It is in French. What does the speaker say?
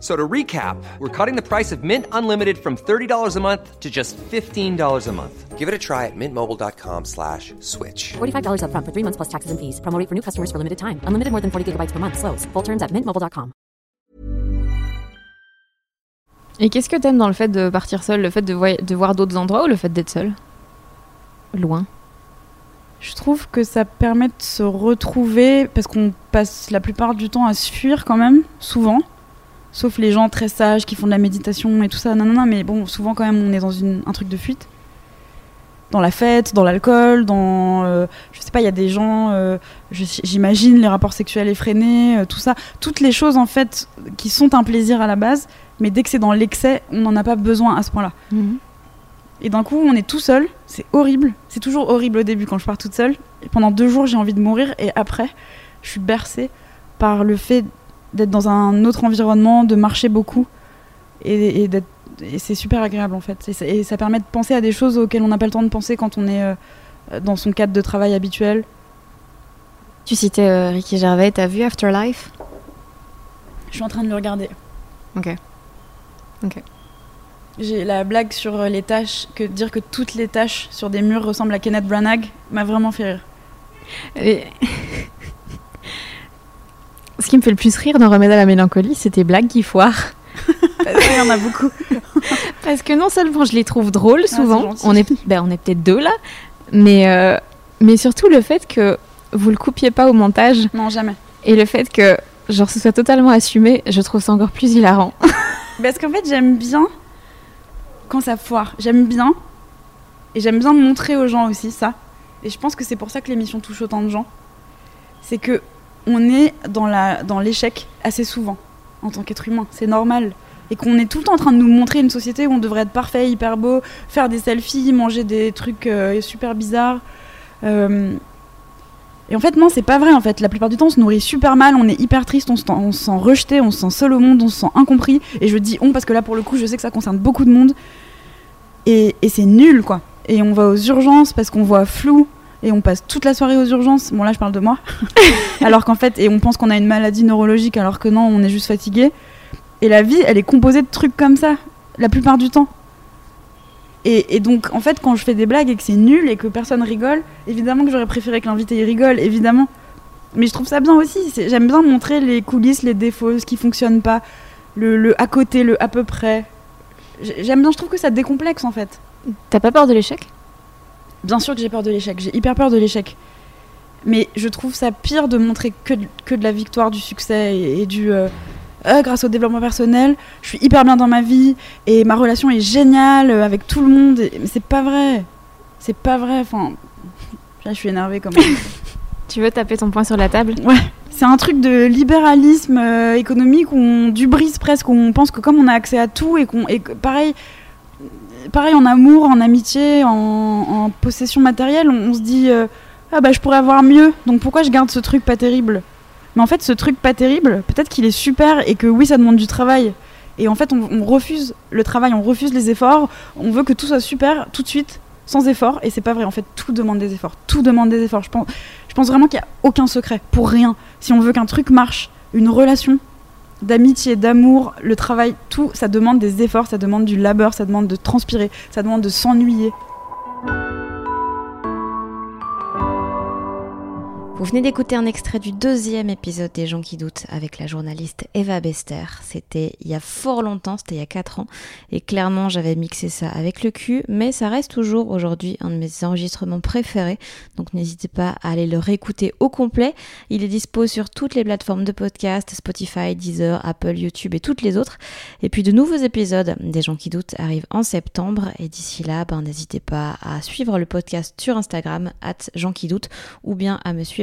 So to recap, we're cutting the price of Mint Unlimited from $30 a month to just $15 a month. Give it a try at mintmobile.com slash switch. $45 upfront for three months plus taxes and fees. Promo rate for new customers for limited time. Unlimited more than 40 gigabytes per month. Slows. Full terms at mintmobile.com. Et qu'est-ce que t'aimes dans le fait de partir seul? Le fait de, de voir d'autres endroits ou le fait d'être seul? Loin. Je trouve que ça permet de se retrouver parce qu'on passe la plupart du temps à se fuir quand même, souvent. Sauf les gens très sages qui font de la méditation et tout ça. Non, non, non, mais bon, souvent quand même on est dans une- un truc de fuite. Dans la fête, dans l'alcool, dans. euh, je sais pas, il y a des gens, euh, j'imagine, les rapports sexuels effrénés, euh, tout ça. Toutes les choses en fait qui sont un plaisir à la base, mais dès que c'est dans l'excès, on n'en a pas besoin à ce point-là. Et d'un coup, on est tout seul. C'est horrible. C'est toujours horrible au début quand je pars toute seule. Et pendant deux jours, j'ai envie de mourir. Et après, je suis bercée par le fait d'être dans un autre environnement, de marcher beaucoup. Et, et d'être- et c'est super agréable en fait. Et ça, et ça permet de penser à des choses auxquelles on n'a pas le temps de penser quand on est euh, dans son cadre de travail habituel. Tu citais euh, Ricky Gervais, t'as vu Afterlife? Je suis en train de le regarder. Ok. Ok. J'ai la blague sur euh, les tâches, que dire que toutes les tâches sur des murs ressemblent à Kenneth Branagh m'a vraiment fait rire. Et- Ce qui me fait le plus rire dans Remède à la mélancolie, c'est tes blagues qui foirent. Il y en a beaucoup. Parce que non seulement je les trouve drôles c'est souvent, on est, ben, on est peut-être deux là, mais, euh, mais surtout le fait que vous le coupiez pas au montage Non, jamais. et le fait que genre ce soit totalement assumé, je trouve ça encore plus hilarant. Parce qu'en fait, j'aime bien quand ça foire. J'aime bien. Et j'aime bien montrer aux gens aussi ça. Et je pense que c'est pour ça que l'émission touche autant de gens. C'est que on est dans l'échec assez souvent en tant qu'être humain. C'est normal. Et qu'on est tout le temps en train de nous montrer une société où on devrait être parfait, hyper beau, faire des selfies, manger des trucs euh, super bizarres. Euh, Et en fait, non, c'est pas vrai. En fait, la plupart du temps, on se nourrit super mal, on est hyper triste, on se, on se sent rejeté, on se sent seul au monde, on se sent incompris. Et je dis on parce que là, pour le coup, je sais que ça concerne beaucoup de monde. Et, et c'est nul, quoi. Et on va aux urgences parce qu'on voit flou. Et on passe toute la soirée aux urgences. Bon, là, je parle de moi. alors qu'en fait, et on pense qu'on a une maladie neurologique, alors que non, on est juste fatigué. Et la vie, elle est composée de trucs comme ça, la plupart du temps. Et, et donc, en fait, quand je fais des blagues et que c'est nul et que personne rigole, évidemment que j'aurais préféré que l'invité rigole, évidemment. Mais je trouve ça bien aussi. J'aime bien montrer les coulisses, les défauts, ce qui fonctionne pas, le, le à côté, le à peu près. J'ai- J'aime bien, je trouve que ça décomplexe en fait. T'as pas peur de l'échec? Bien sûr que j'ai peur de l'échec, j'ai hyper peur de l'échec. Mais je trouve ça pire de montrer que de, que de la victoire, du succès et, et du. euh, Ah, grâce au développement personnel, je suis hyper bien dans ma vie et ma relation est géniale euh, avec tout le monde. et- Mais c'est pas vrai. C'est pas vrai. Enfin. Là, je suis énervée quand même. Tu veux taper ton poing sur la table? Ouais, c'est un truc de libéralisme euh, économique où on dubrise presque, où on pense que comme on a accès à tout et qu'on et que pareil, pareil en amour, en amitié, en, en possession matérielle, on, se dit euh, ah bah je pourrais avoir mieux, donc pourquoi je garde ce truc pas terrible? Mais en fait, ce truc pas terrible, peut-être qu'il est super et que oui, ça demande du travail. Et en fait, on, on refuse le travail, on refuse les efforts, on veut que tout soit super tout de suite, sans effort, et c'est pas vrai. En fait, tout demande des efforts, tout demande des efforts. Je pense, je pense vraiment qu'il n'y a aucun secret pour rien. Si on veut qu'un truc marche, une relation d'amitié, d'amour, le travail, tout, ça demande des efforts, ça demande du labeur, ça demande de transpirer, ça demande de s'ennuyer. Vous venez d'écouter un extrait du deuxième épisode des gens qui doutent avec la journaliste Eva Bester. C'était il y a fort longtemps, c'était il y a 4 ans. Et clairement, j'avais mixé ça avec le cul, mais ça reste toujours aujourd'hui un de mes enregistrements préférés. Donc n'hésitez pas à aller le réécouter au complet. Il est dispo sur toutes les plateformes de podcast, Spotify, Deezer, Apple, YouTube et toutes les autres. Et puis de nouveaux épisodes des gens qui doutent arrivent en septembre. Et d'ici là, ben, n'hésitez pas à suivre le podcast sur Instagram, at gens qui doutent, ou bien à me